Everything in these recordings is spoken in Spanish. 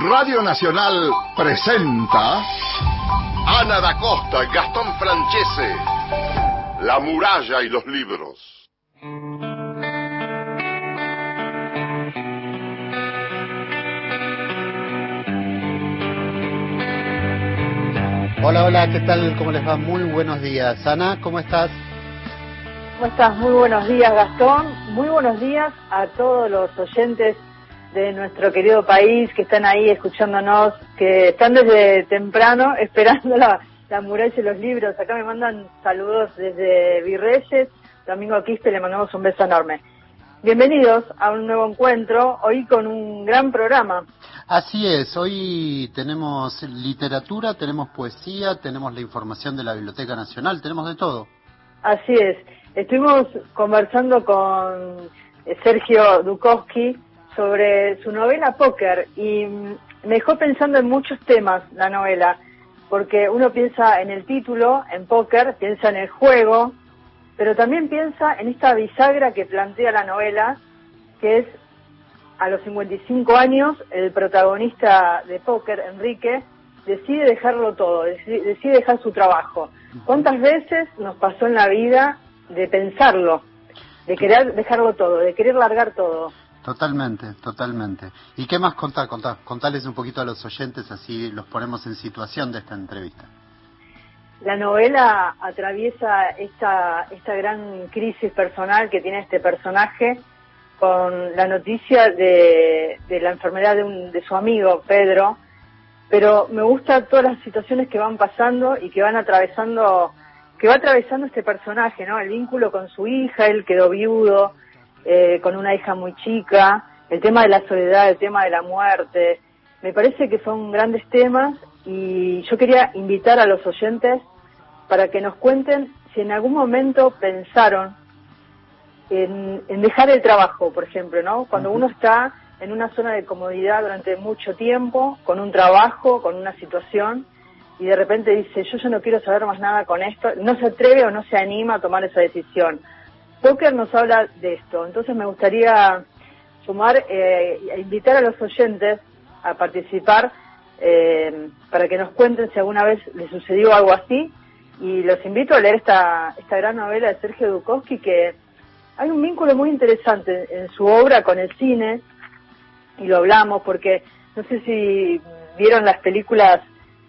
Radio Nacional presenta Ana da Costa, Gastón Francese, La muralla y los libros. Hola, hola, ¿qué tal? ¿Cómo les va? Muy buenos días. Ana, ¿cómo estás? ¿Cómo estás? Muy buenos días, Gastón. Muy buenos días a todos los oyentes de nuestro querido país que están ahí escuchándonos, que están desde temprano esperando la, la muralla y los libros. Acá me mandan saludos desde Virreyes. Domingo Quiste le mandamos un beso enorme. Bienvenidos a un nuevo encuentro, hoy con un gran programa. Así es, hoy tenemos literatura, tenemos poesía, tenemos la información de la Biblioteca Nacional, tenemos de todo. Así es, estuvimos conversando con Sergio Dukowski sobre su novela Póker y me dejó pensando en muchos temas la novela, porque uno piensa en el título, en póker, piensa en el juego, pero también piensa en esta bisagra que plantea la novela, que es a los 55 años, el protagonista de póker, Enrique, decide dejarlo todo, decide dejar su trabajo. ¿Cuántas veces nos pasó en la vida de pensarlo, de querer dejarlo todo, de querer largar todo? Totalmente, totalmente. ¿Y qué más contar? Contar, contarles un poquito a los oyentes, así los ponemos en situación de esta entrevista. La novela atraviesa esta, esta gran crisis personal que tiene este personaje con la noticia de, de la enfermedad de, un, de su amigo Pedro, pero me gusta todas las situaciones que van pasando y que van atravesando, que va atravesando este personaje, ¿no? El vínculo con su hija, él quedó viudo, eh, con una hija muy chica, el tema de la soledad, el tema de la muerte. Me parece que son grandes temas y yo quería invitar a los oyentes para que nos cuenten si en algún momento pensaron en, en dejar el trabajo, por ejemplo, ¿no? Cuando uno está en una zona de comodidad durante mucho tiempo, con un trabajo, con una situación, y de repente dice, yo ya no quiero saber más nada con esto, no se atreve o no se anima a tomar esa decisión. Póker nos habla de esto, entonces me gustaría sumar eh, invitar a los oyentes a participar eh, para que nos cuenten si alguna vez les sucedió algo así. Y los invito a leer esta, esta gran novela de Sergio Dukowski que hay un vínculo muy interesante en su obra con el cine y lo hablamos porque no sé si vieron las películas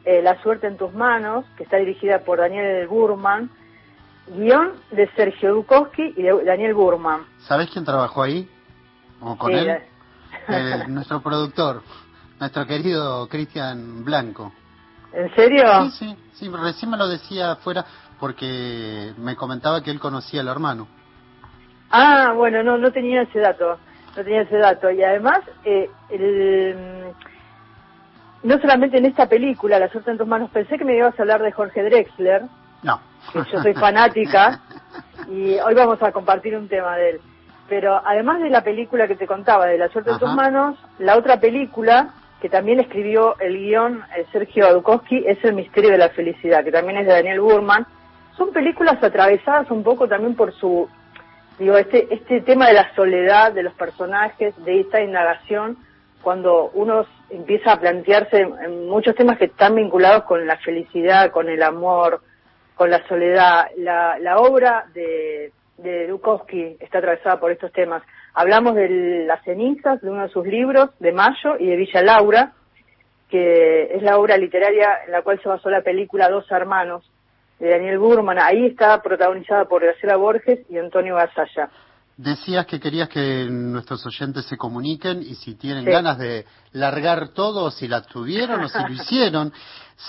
eh, La suerte en tus manos, que está dirigida por Daniel Burman, guion de Sergio Dukowski y de Daniel Burman. ¿Sabés quién trabajó ahí? ¿O con Sí, él? la- Eh, nuestro productor, nuestro querido Cristian Blanco. ¿En serio? Sí, sí, sí, recién me lo decía afuera porque me comentaba que él conocía al hermano. Ah, bueno, no, no tenía ese dato, no tenía ese dato. Y además, eh, el, no solamente en esta película, La suerte en tus manos, pensé que me ibas a hablar de Jorge Drexler, No. Que yo soy fanática, y hoy vamos a compartir un tema de él. Pero además de la película que te contaba, de La suerte en tus manos, la otra película que también escribió el guion eh, Sergio Adukowski es El misterio de la felicidad, que también es de Daniel Burman. Son películas atravesadas un poco también por su, digo, este, este tema de la soledad de los personajes, de esta indagación, cuando uno empieza a plantearse en muchos temas que están vinculados con la felicidad, con el amor, con la soledad. La, la obra de, de Dukowski está atravesada por estos temas. Hablamos de Las cenizas, de uno de sus libros, de Mayo, y de Villa Laura, que es la obra literaria en la cual se basó la película Dos Hermanos, de Daniel Burman. Ahí está protagonizada por Graciela Borges y Antonio Gasalla. Decías que querías que nuestros oyentes se comuniquen y si tienen Sí. ganas de largar todo, o si la tuvieron o si lo hicieron,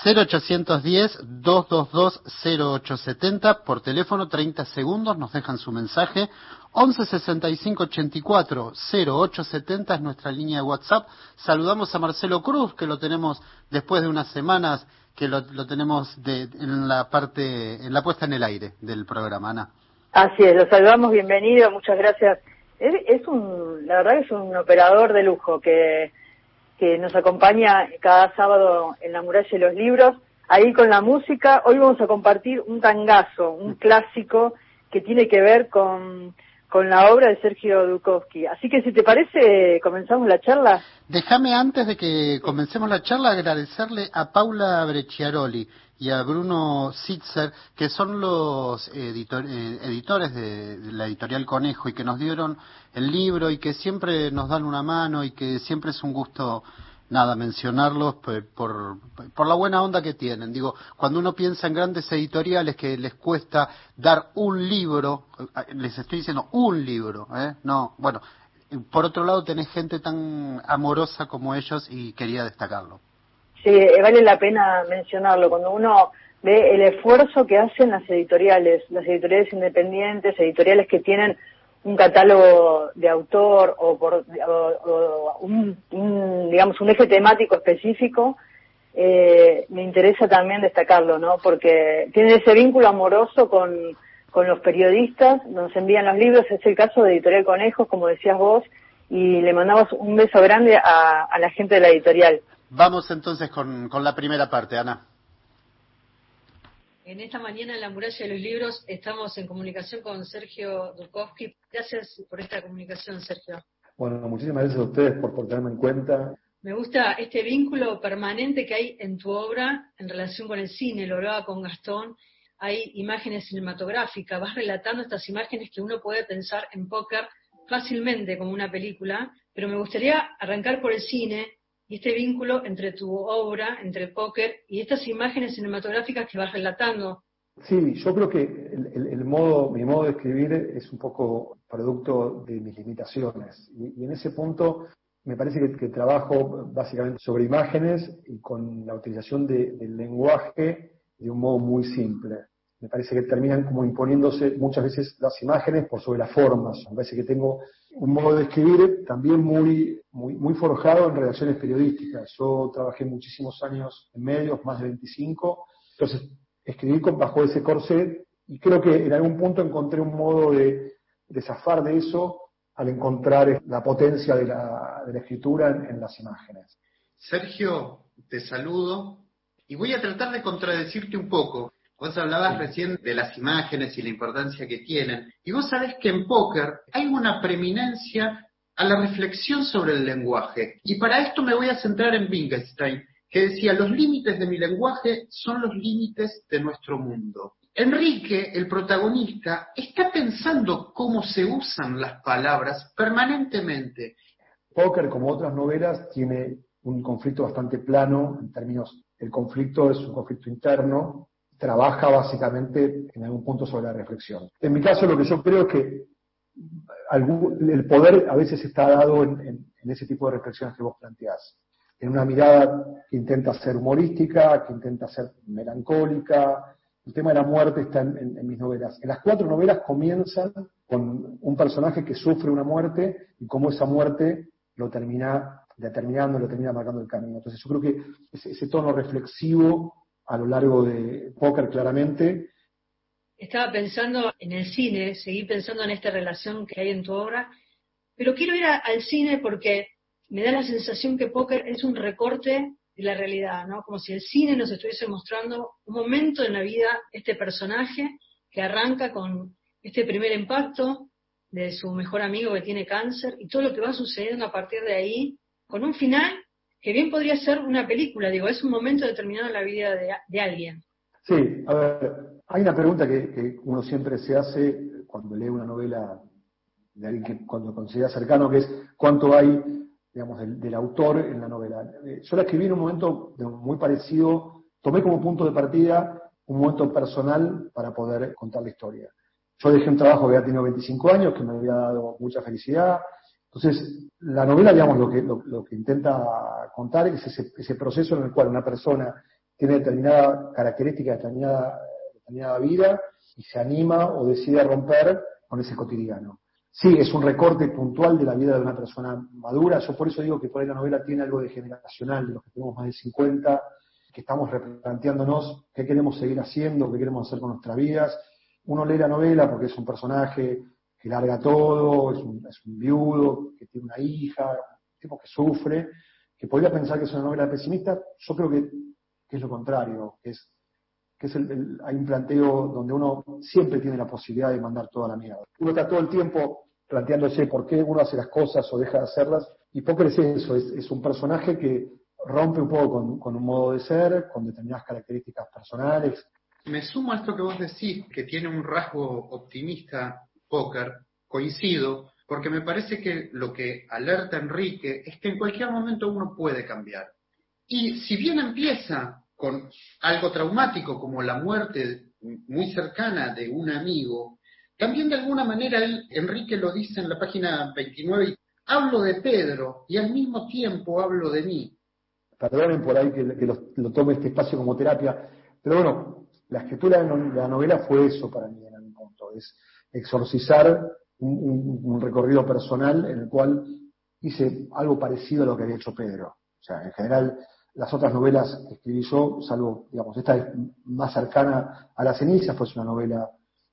0810-222-0870 por teléfono, 30 segundos, nos dejan su mensaje. 11 65 84 0870 es nuestra línea de WhatsApp. Saludamos a Marcelo Cruz, que lo tenemos después de unas semanas que lo, lo tenemos de, en la parte, en la puesta en el aire del programa, Ana. Así es, lo saludamos, bienvenido, muchas gracias. Es, es un, la verdad que es un operador de lujo que, que nos acompaña cada sábado en la muralla de los libros, ahí con la música. Hoy vamos a compartir un tangazo, un clásico que tiene que ver con, con la obra de Sergio Dukowski. Así que si te parece, comenzamos la charla. Déjame antes de que comencemos la charla agradecerle a Paula Brecciaroli y a Bruno Sitzer, que son los eh, editores de, la editorial Conejo y que nos dieron el libro y que siempre nos dan una mano y que siempre es un gusto nada, mencionarlos por, por, la buena onda que tienen. Digo, cuando uno piensa en grandes editoriales que les cuesta dar un libro, eh, les estoy diciendo un libro, ¿eh? No, bueno, por otro lado tenés gente tan amorosa como ellos y quería destacarlo. Sí, eh, vale la pena mencionarlo. Cuando uno ve el esfuerzo que hacen las editoriales, las editoriales independientes, editoriales que tienen un catálogo de autor o por un, digamos un eje temático específico eh, me interesa también destacarlo no porque tiene ese vínculo amoroso con, con los periodistas nos envían los libros. Es el caso de editorial conejos como decías vos y le mandamos un beso grande a, a la gente de la editorial vamos entonces con, con la primera parte Ana en esta mañana en la muralla de los libros estamos en comunicación con Sergio Dukowski. Gracias por esta comunicación, Sergio. Bueno, muchísimas gracias a ustedes por, por tenerme en cuenta. Me gusta este vínculo permanente que hay en tu obra en relación con el cine, lo hablaba con Gastón, hay imágenes cinematográficas, vas relatando estas imágenes que uno puede pensar en póker fácilmente como una película, pero me gustaría arrancar por el cine y este vínculo entre tu obra, entre póker y estas imágenes cinematográficas que vas relatando. Sí, yo creo que el, modo, mi modo de escribir es un poco producto de mis limitaciones. Y, en ese punto me parece que, trabajo básicamente sobre imágenes y con la utilización del lenguaje de un modo muy simple. Me parece que terminan como imponiéndose muchas veces las imágenes por sobre las formas. Me parece que tengo un modo de escribir también muy, muy, muy forjado en redacciones periodísticas. Yo trabajé muchísimos años en medios, más de 25, entonces escribí bajo ese corset y creo que en algún punto encontré un modo de, de zafar de eso al encontrar la potencia de la, de la escritura en las imágenes. Sergio, te saludo y voy a tratar de contradecirte un poco. Vos hablabas recién de las imágenes y la importancia que tienen. Y vos sabés que en póker hay una preeminencia a la reflexión sobre el lenguaje. Y para esto me voy a centrar en Wittgenstein, que decía, los límites de mi lenguaje son los límites de nuestro mundo. Enrique, el protagonista, está pensando cómo se usan las palabras permanentemente. Póker, como otras novelas, tiene un conflicto bastante plano en términos, el conflicto es un conflicto interno, trabaja básicamente en algún punto sobre la reflexión. En mi caso, lo que yo creo es que el poder a veces está dado en, ese tipo de reflexiones que vos planteás. En una mirada que intenta ser humorística, que intenta ser melancólica. El tema de la muerte está en, mis novelas. En las cuatro novelas comienzan con un personaje que sufre una muerte y cómo esa muerte lo termina determinando, lo termina marcando el camino. Entonces yo creo que ese tono reflexivo a lo largo de Póker claramente. Estaba pensando en el cine, seguí pensando en esta relación que hay en tu obra, pero quiero ir al cine porque me da la sensación que Póker es un recorte de la realidad, ¿no? Como si el cine nos estuviese mostrando un momento en la vida este personaje que arranca con este primer impacto de su mejor amigo que tiene cáncer y todo lo que va sucediendo a partir de ahí, con un final que bien podría ser una película, digo, es un momento determinado en la vida de, alguien. Sí, a ver, hay una pregunta que, uno siempre se hace cuando lee una novela de alguien que cuando considera cercano, que es cuánto hay, digamos, del, autor en la novela. Eh, yo la escribí en un momento muy parecido, tomé como punto de partida un momento personal para poder contar la historia. Yo dejé un trabajo que había tenido 25 años, que me había dado mucha felicidad, entonces, la novela, digamos, lo que, lo, que intenta contar es ese, proceso en el cual una persona tiene determinada característica, determinada, determinada vida y se anima o decide romper con ese cotidiano. Sí, es un recorte puntual de la vida de una persona madura. Yo por eso digo que por ahí la novela tiene algo de generacional, de los que tenemos más de 50, que estamos replanteándonos qué queremos seguir haciendo, qué queremos hacer con nuestras vidas. Uno lee la novela porque es un personaje que larga todo, es un, viudo, que tiene una hija, un tipo que sufre, que podría pensar que es una novela pesimista, yo creo que, es lo contrario, que es, que es el, hay un planteo donde uno siempre tiene la posibilidad de mandar toda la mierda. Uno está todo el tiempo planteándose por qué uno hace las cosas o deja de hacerlas, y es eso, es, un personaje que rompe un poco con, con, un modo de ser, con determinadas características personales. Me sumo a esto que vos decís, que tiene un rasgo optimista Poker, coincido, porque me parece que lo que alerta Enrique es que en cualquier momento uno puede cambiar. Y si bien empieza con algo traumático como la muerte muy cercana de un amigo, también de alguna manera él, Enrique lo dice en la página 29, hablo de Pedro y al mismo tiempo hablo de mí. Perdonen por ahí que, lo, tome este espacio como terapia, pero bueno, la escritura de la novela fue eso para mí en algún punto, es exorcizar un, recorrido personal en el cual hice algo parecido a lo que había hecho Pedro. O sea, en general, las otras novelas que escribí yo, salvo, digamos, esta es más cercana a las cenizas, pues una novela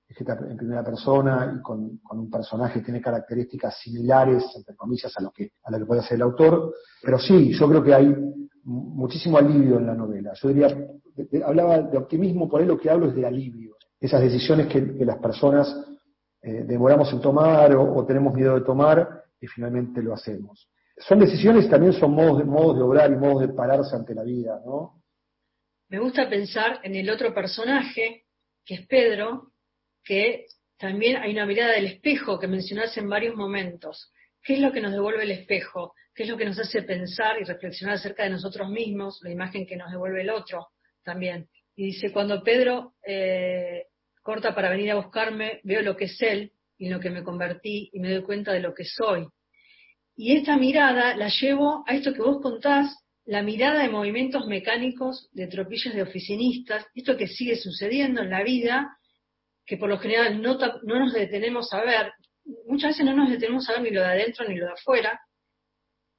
escrita en primera persona y con, un personaje que tiene características similares, entre comillas, a lo que, a lo que puede hacer el autor. Pero sí, yo creo que hay muchísimo alivio en la novela. Yo diría, hablaba de optimismo, por ahí lo que hablo es de alivio. Esas decisiones que las personas eh, demoramos en tomar o, tenemos miedo de tomar y finalmente lo hacemos. Son decisiones también son modos de, modos de obrar y modos de pararse ante la vida, ¿no? Me gusta pensar en el otro personaje, que es Pedro, que también hay una mirada del espejo que mencionaste en varios momentos. ¿Qué es lo que nos devuelve el espejo? ¿Qué es lo que nos hace pensar y reflexionar acerca de nosotros mismos? La imagen que nos devuelve el otro también. Y dice, cuando Pedro eh, corta para venir a buscarme, veo lo que es él y en lo que me convertí y me doy cuenta de lo que soy. Y esta mirada la llevo a esto que vos contás, la mirada de movimientos mecánicos, de tropillas de oficinistas, esto que sigue sucediendo en la vida, que por lo general no, no nos detenemos a ver, muchas veces no nos detenemos a ver ni lo de adentro ni lo de afuera,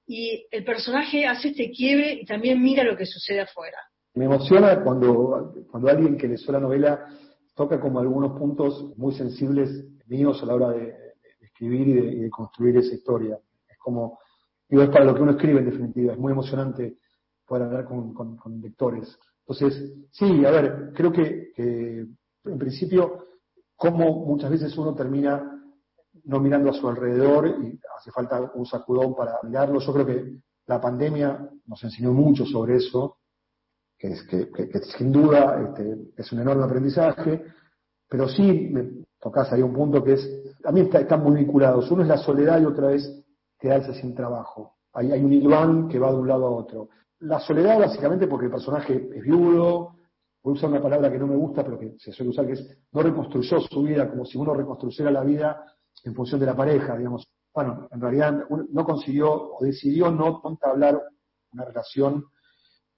y el personaje hace este quiebre y también mira lo que sucede afuera. Me emociona cuando, cuando alguien que leyó la novela toca como algunos puntos muy sensibles míos a la hora de, escribir y de, construir esa historia. Es como, digo, es para lo que uno escribe en definitiva, es muy emocionante poder hablar con, lectores. Entonces, sí, a ver, creo que, en principio, como muchas veces uno termina no mirando a su alrededor y hace falta un sacudón para mirarlo. Yo creo que la pandemia nos enseñó mucho sobre eso que, es, que, sin duda este, es un enorme aprendizaje, pero sí me tocas ahí un punto que es, también están muy vinculados. Uno es la soledad y otra vez quedarse sin trabajo. Hay, hay un hilván que va de un lado a otro. La soledad básicamente porque el personaje es viudo, voy a usar una palabra que no me gusta, pero que se suele usar, que es no reconstruyó su vida como si uno reconstruyera la vida en función de la pareja, digamos. Bueno, en realidad no consiguió o decidió no entablar una relación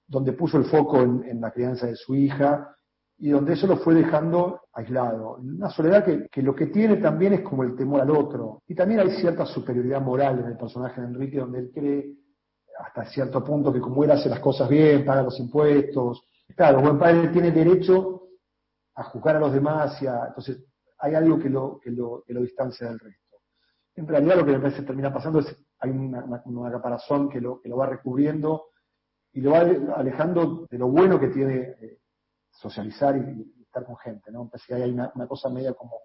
donde puso el foco en, la crianza de su hija y donde eso lo fue dejando aislado. Una soledad que, lo que tiene también es como el temor al otro. Y también hay cierta superioridad moral en el personaje de Enrique, donde él cree hasta cierto punto que como él hace las cosas bien, paga los impuestos. Claro, buen padre tiene derecho a juzgar a los demás y a, entonces hay algo que lo, que lo, que lo distancia del resto. En realidad lo que me parece termina pasando es hay una, una, caparazón que lo, que lo va recubriendo y lo va alejando de lo bueno que tiene eh, socializar y, estar con gente, ¿no? Parece que hay una, cosa media como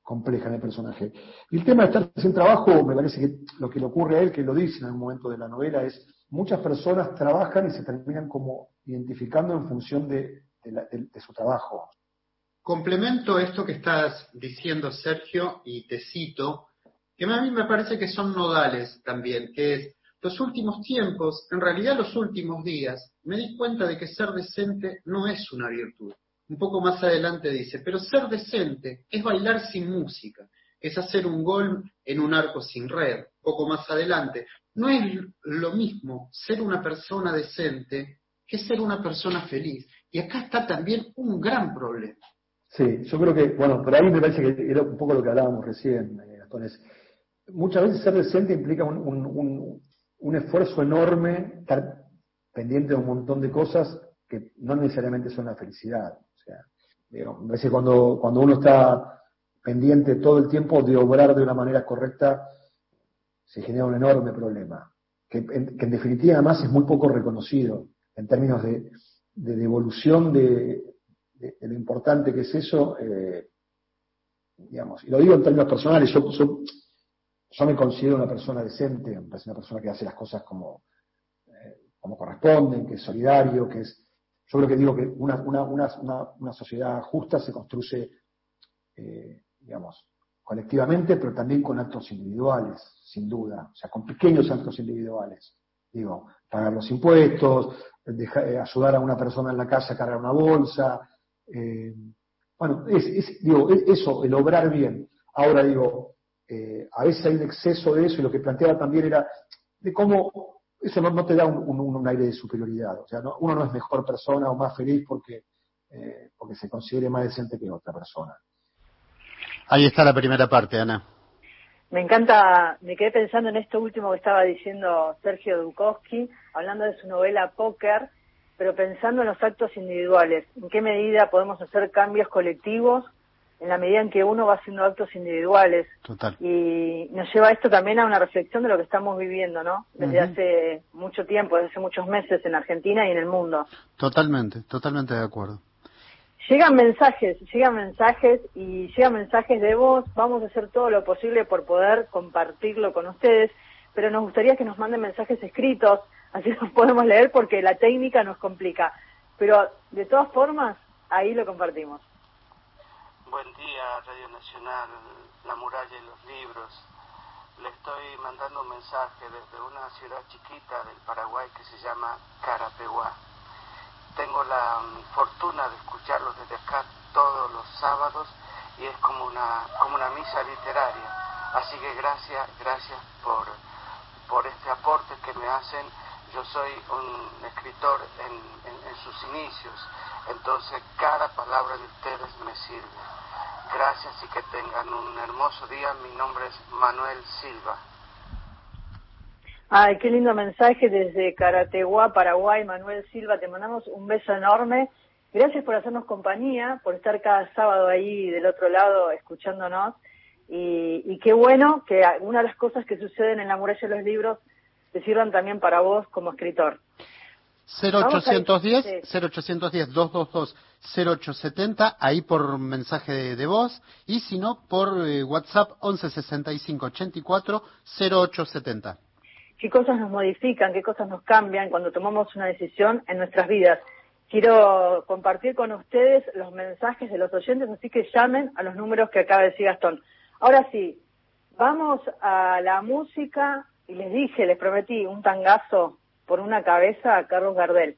compleja en el personaje. Y el tema de estar sin trabajo, me parece que lo que le ocurre a él, que lo dice en algún momento de la novela, es muchas personas trabajan y se terminan como identificando en función de, de su trabajo. Complemento esto que estás diciendo, Sergio, y te cito, que a mí me parece que son nodales también, que es los últimos tiempos, en realidad los últimos días, me di cuenta de que ser decente no es una virtud. Un poco más adelante dice, pero ser decente es bailar sin música, es hacer un gol en un arco sin red. Un poco más adelante, no es lo mismo ser una persona decente que ser una persona feliz. Y acá está también un gran problema. Sí, yo creo que, bueno, por ahí me parece que era un poco lo que hablábamos recién, eh, Muchas veces ser decente implica un esfuerzo enorme, estar pendiente de un montón de cosas que no necesariamente son la felicidad. O sea, a veces cuando, cuando uno está pendiente todo el tiempo de obrar de una manera correcta, se genera un enorme problema, que en, definitiva además es muy poco reconocido en términos de, devolución de, lo importante que es eso, eh, digamos, y lo digo en términos personales, yo, me considero una persona decente, una persona que hace las cosas como, eh, como corresponden, que es solidario, que es, yo creo que digo que una, una, una, una sociedad justa se construye, eh, digamos, colectivamente, pero también con actos individuales, sin duda, o sea, con pequeños actos individuales. Digo, pagar los impuestos, eh, ayudar a una persona en la casa a cargar una bolsa. Bueno, es, digo, eso, el obrar bien. Ahora digo, eh, a veces hay un exceso de eso y lo que planteaba también era de cómo eso no, te da un, aire de superioridad. O sea, uno no es mejor persona o más feliz porque, porque se considere más decente que otra persona. Ahí está la primera parte, Ana. Me encanta, me quedé pensando en esto último que estaba diciendo Sergio Dukowski, hablando de su novela Póker, pero pensando en los actos individuales, en qué medida podemos hacer cambios colectivos en la medida en que uno va haciendo actos individuales. Total. Y nos lleva esto también a una reflexión de lo que estamos viviendo, ¿no? Desde hace mucho tiempo, desde hace muchos meses en Argentina y en el mundo. Totalmente, totalmente de acuerdo. Llegan mensajes, llegan mensajes y llegan mensajes de voz. Vamos a hacer todo lo posible por poder compartirlo con ustedes, pero nos gustaría que nos manden mensajes escritos, así los podemos leer porque la técnica nos complica. Pero de todas formas, ahí lo compartimos. Buen día, Radio Nacional, La Muralla y los Libros. Le estoy mandando un mensaje desde una ciudad chiquita del Paraguay que se llama Carapeguá tengo la mm, fortuna de escucharlos desde acá todos los sábados y es como una, como una misa literaria. Así que gracias, gracias por, por este aporte que me hacen. Yo soy un escritor en, en sus inicios, entonces cada palabra de ustedes me sirve. Gracias y que tengan un hermoso día. Mi nombre es Manuel Silva. Ay, qué lindo mensaje desde Carateguá, Paraguay. Manuel Silva, te mandamos un beso enorme. Gracias por hacernos compañía, por estar cada sábado ahí del otro lado escuchándonos. Y, qué bueno que algunas de las cosas que suceden en la muralla de los libros te sirvan también para vos como escritor. 0810 0810 222 0870 ahí por mensaje de, voz y si no por eh, WhatsApp 1165 84 0870 qué cosas nos modifican, qué cosas nos cambian cuando tomamos una decisión en nuestras vidas. Quiero compartir con ustedes los mensajes de los oyentes, así que llamen a los números que acaba de decir Gastón. Ahora sí, vamos a la música y les dije, les prometí un tangazo por una cabeza a Carlos Gardel.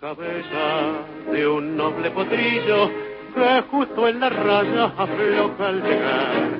cabeza de un noble potrillo que justo en la raya afloja al llegar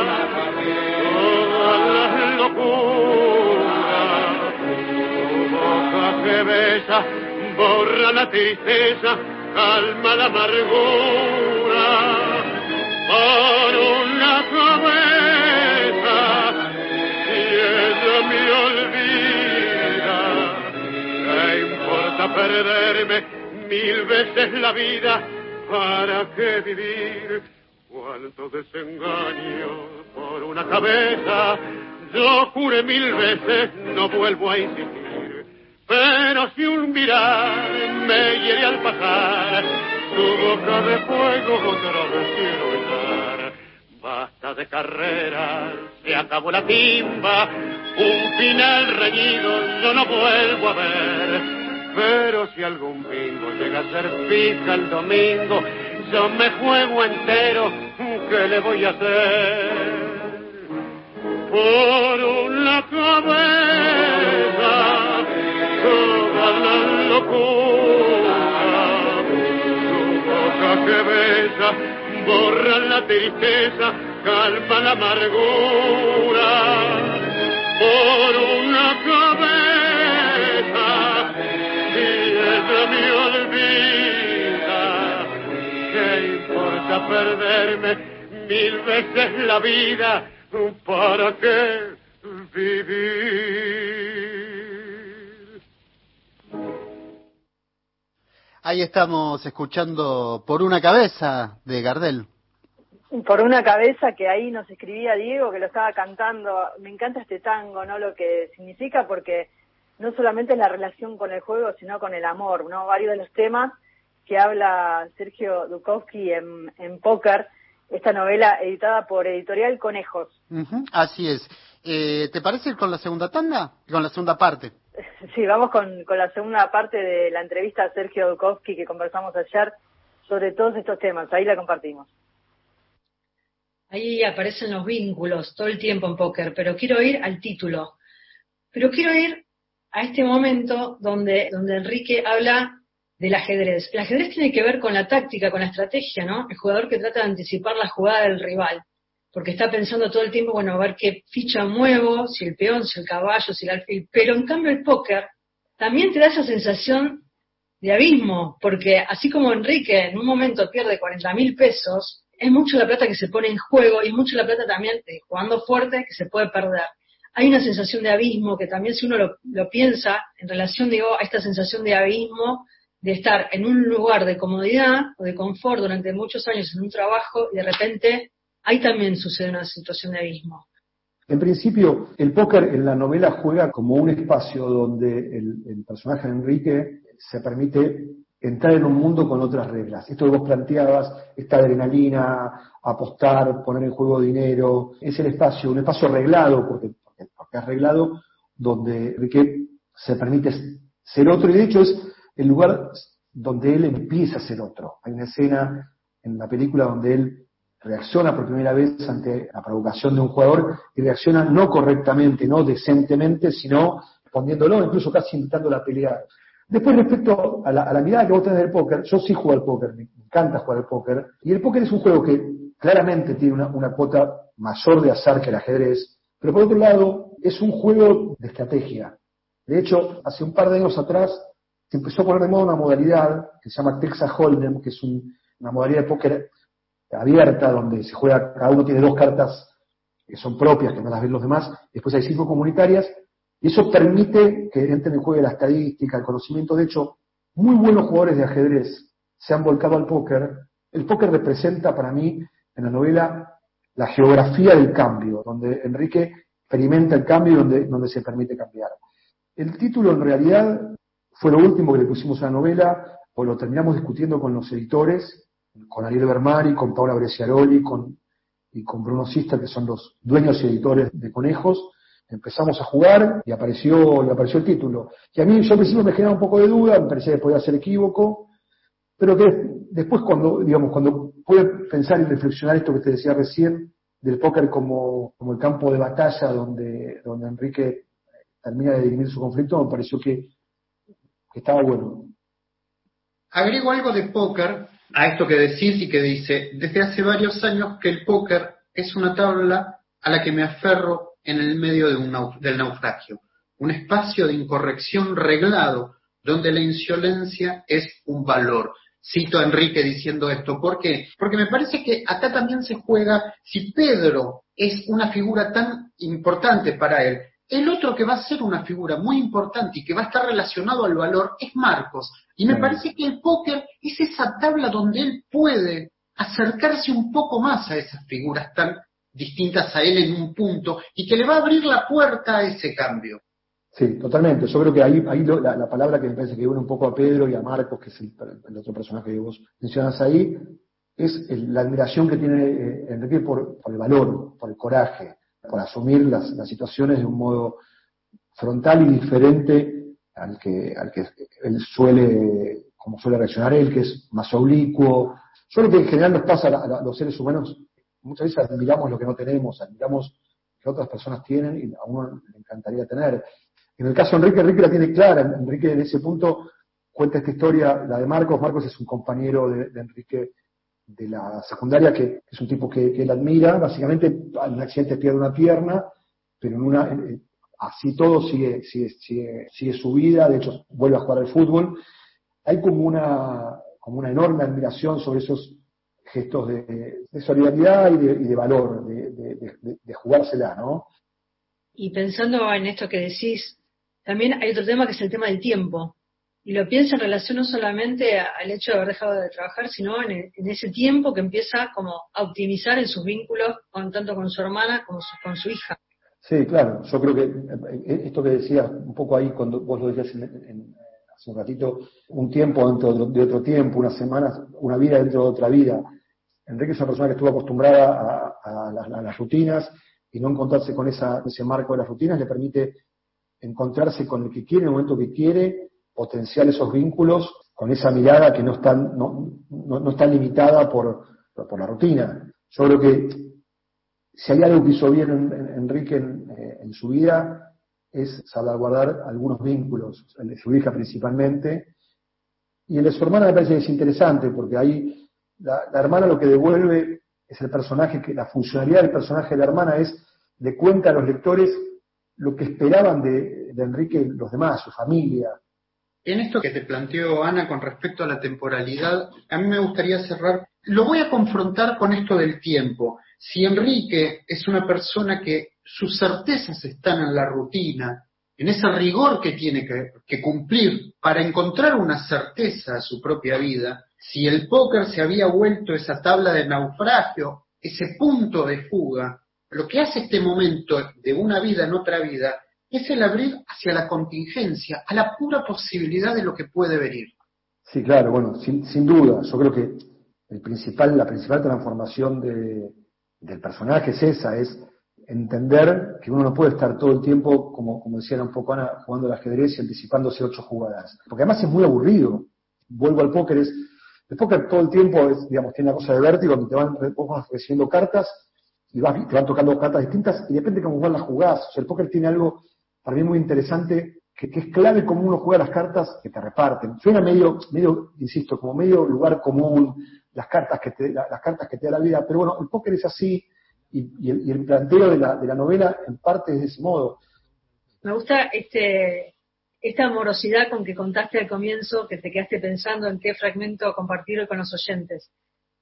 borra la tristeza calma la amargura por una cabeza y ella me olvida ¿qué importa perderme mil veces la vida, ¿para qué vivir? Cuánto desengaño por una cabeza, yo juré mil veces, no vuelvo a insistir. Pero si un mirar me hiere al pasar, tu boca de fuego otra vez quiero besar. Basta de carreras, se acabó la timba, un final reñido yo no vuelvo a ver pero si algún bingo llega a ser fija el domingo, yo me juego entero, ¿qué le voy a hacer? Por una cabeza, la locura belleza, borran la tristeza, calma la amargura. Por una cabeza, piedra me olvida, ¿qué importa perderme mil veces la vida? ¿Para qué vivir? Ahí estamos escuchando Por una cabeza de Gardel. Por una cabeza que ahí nos escribía Diego, que lo estaba cantando. Me encanta este tango, ¿no? Lo que significa, porque no solamente es la relación con el juego, sino con el amor, ¿no? Varios de los temas que habla Sergio Dukowski en, en Póker, esta novela editada por Editorial Conejos. Así es. Eh, ¿Te parece ir con la segunda tanda? Con la segunda parte. Sí, vamos con, con la segunda parte de la entrevista a Sergio Dukowski que conversamos ayer sobre todos estos temas. Ahí la compartimos. Ahí aparecen los vínculos todo el tiempo en póker, pero quiero ir al título. Pero quiero ir a este momento donde, donde Enrique habla del ajedrez. El ajedrez tiene que ver con la táctica, con la estrategia, ¿no? El jugador que trata de anticipar la jugada del rival, porque está pensando todo el tiempo, bueno, a ver qué ficha muevo, si el peón, si el caballo, si el alfil. Pero en cambio el póker también te da esa sensación de abismo, porque así como Enrique en un momento pierde 40 mil pesos, es mucho la plata que se pone en juego y es mucho la plata también jugando fuerte que se puede perder. Hay una sensación de abismo que también si uno lo, lo piensa en relación, digo, a esta sensación de abismo de estar en un lugar de comodidad o de confort durante muchos años en un trabajo y de repente ahí también sucede una situación de abismo. En principio, el póker en la novela juega como un espacio donde el, el personaje Enrique se permite entrar en un mundo con otras reglas. Esto que vos planteabas, esta adrenalina, apostar, poner en juego dinero, es el espacio, un espacio arreglado, porque, porque, porque arreglado, donde Enrique se permite ser otro, y de hecho es el lugar donde él empieza a ser otro. Hay una escena en la película donde él reacciona por primera vez ante la provocación de un jugador y reacciona no correctamente, no decentemente, sino poniéndolo, incluso casi invitándolo a pelear. Después, respecto a la, a la mirada que vos tenés del póker, yo sí juego al póker, me encanta jugar al póker, y el póker es un juego que claramente tiene una, una cuota mayor de azar que el ajedrez, pero por otro lado, es un juego de estrategia. De hecho, hace un par de años atrás se empezó a poner de moda una modalidad que se llama Texas Hold'em, que es un- una modalidad de póker abierta, donde se juega, cada uno tiene dos cartas que son propias, que no las ven los demás, después hay cinco comunitarias, y eso permite que entren en juego la estadística, el conocimiento. De hecho, muy buenos jugadores de ajedrez se han volcado al póker. El póker representa para mí, en la novela, la geografía del cambio, donde Enrique experimenta el cambio y donde, donde se permite cambiar. El título, en realidad, fue lo último que le pusimos a la novela, o lo terminamos discutiendo con los editores, con Ariel Bermari, con Paula Bresciaroli, con, y con Bruno Sista, que son los dueños y editores de Conejos. Empezamos a jugar y apareció, y apareció el título. Y a mí, yo al principio me generaba un poco de duda, me parecía que podía ser equívoco, pero que después cuando, digamos, cuando pude pensar y reflexionar esto que te decía recién, del póker como, como el campo de batalla donde, donde Enrique termina de dirimir su conflicto, me pareció que, que estaba bueno. Agrego algo de póker a esto que decís y que dice, desde hace varios años que el póker es una tabla a la que me aferro en el medio de un nau- del naufragio, un espacio de incorrección reglado donde la insolencia es un valor. Cito a Enrique diciendo esto, ¿por qué? Porque me parece que acá también se juega, si Pedro es una figura tan importante para él, el otro que va a ser una figura muy importante y que va a estar relacionado al valor es Marcos. Y me Sí. parece que el póker es esa tabla donde él puede acercarse un poco más a esas figuras tan distintas a él en un punto y que le va a abrir la puerta a ese cambio. Sí, totalmente. Yo creo que ahí, ahí lo- la, la palabra que me parece que une un poco a Pedro y a Marcos, que es el, el otro personaje que vos mencionas ahí, es el- la admiración que tiene eh, Enrique por, por el valor, por el coraje, por asumir las, situaciones de un modo frontal y diferente al que, al que él suele, como suele reaccionar él, que es más oblicuo. Yo que en general nos pasa a, los seres humanos, muchas veces admiramos lo que no tenemos, admiramos lo que otras personas tienen y a uno le encantaría tener. En el caso de Enrique, Enrique la tiene clara. Enrique en ese punto cuenta esta historia, la de Marcos. Marcos es un compañero de Enrique de la secundaria, que, es un tipo que, él admira, básicamente en un accidente pierde una pierna, pero en una, así todo sigue, sigue, sigue, su vida, de hecho vuelve a jugar al fútbol. Hay como una, como una enorme admiración sobre esos gestos de, solidaridad y de, valor, de, de, jugársela, ¿no? Y pensando en esto que decís, también hay otro tema que es el tema del tiempo. Y lo piensa en relación no solamente al hecho de haber dejado de trabajar, sino en, ese tiempo que empieza como a optimizar en sus vínculos, con, tanto con su hermana como con su hija. Sí, claro. Yo creo que eh, esto que decías un poco ahí, cuando vos lo decías hace un ratito, un tiempo dentro de otro tiempo, unas semanas, una vida dentro de otra vida. Enrique es una persona que estuvo acostumbrada a, las, rutinas y no encontrarse con esa, ese marco de las rutinas le permite encontrarse con el que quiere en el momento que quiere potenciar esos vínculos con esa mirada que no está, no, no, está limitada por, por, la rutina. Yo creo que si hay algo que hizo bien Enrique eh, en, su vida es salvaguardar algunos vínculos, el de su hija principalmente, y el de su hermana me parece que es interesante, porque ahí la, hermana lo que devuelve es el personaje, que la funcionalidad del personaje de la hermana es, de cuenta a los lectores lo que esperaban de, de Enrique los demás, su familia, en esto que te planteó Ana con respecto a la temporalidad, a mí me gustaría cerrar, lo voy a confrontar con esto del tiempo. Si Enrique es una persona que sus certezas están en la rutina, en ese rigor que tiene que, cumplir para encontrar una certeza a su propia vida, si el póker se había vuelto esa tabla de naufragio, ese punto de fuga, lo que hace este momento de una vida en otra vida es el abrir hacia la contingencia, a la pura posibilidad de lo que puede venir. Sí, claro, bueno, sin, duda. Yo creo que el principal, la principal transformación del personaje es esa, es entender que uno no puede estar todo el tiempo, como, como decía un poco Ana, jugando al ajedrez y anticipándose ocho jugadas. Porque además es muy aburrido. Vuelvo al póker, es, el póker todo el tiempo es, digamos, tiene una cosa de vértigo, donde te van, recibiendo cartas y vas, te van tocando cartas distintas y depende de cómo van las jugadas. O sea, el póker tiene algo para mí muy interesante, que, es clave cómo uno juega las cartas que te reparten. Suena medio, medio, insisto, como medio lugar común, las cartas que te, las cartas que te da la vida, pero bueno, el póker es así, y, el, planteo de la, novela en parte es de ese modo. Me gusta este, esta amorosidad con que contaste al comienzo, que te quedaste pensando en qué fragmento compartir con los oyentes.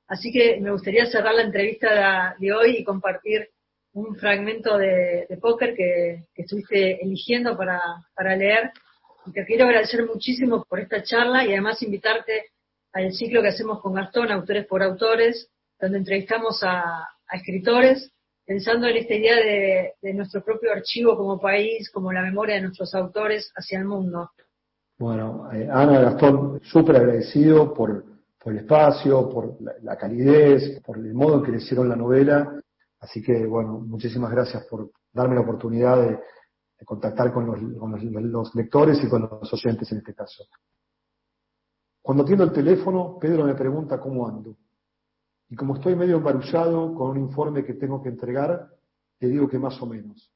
Así que me gustaría cerrar la entrevista de hoy y compartir un fragmento de, póker que, estuviste eligiendo para, leer. Y te quiero agradecer muchísimo por esta charla y además invitarte al ciclo que hacemos con Gastón, Autores por Autores, donde entrevistamos a, escritores, pensando en esta idea de, nuestro propio archivo como país, como la memoria de nuestros autores hacia el mundo. Bueno, eh, Ana Gastón, súper agradecido por, el espacio, por la, la, calidez, por el modo en que le hicieron la novela Así que, bueno, muchísimas gracias por darme la oportunidad de, contactar con los, lectores y con los oyentes en este caso. Cuando atiendo el teléfono, Pedro me pregunta cómo ando. Y como estoy medio embarullado con un informe que tengo que entregar, le digo que más o menos.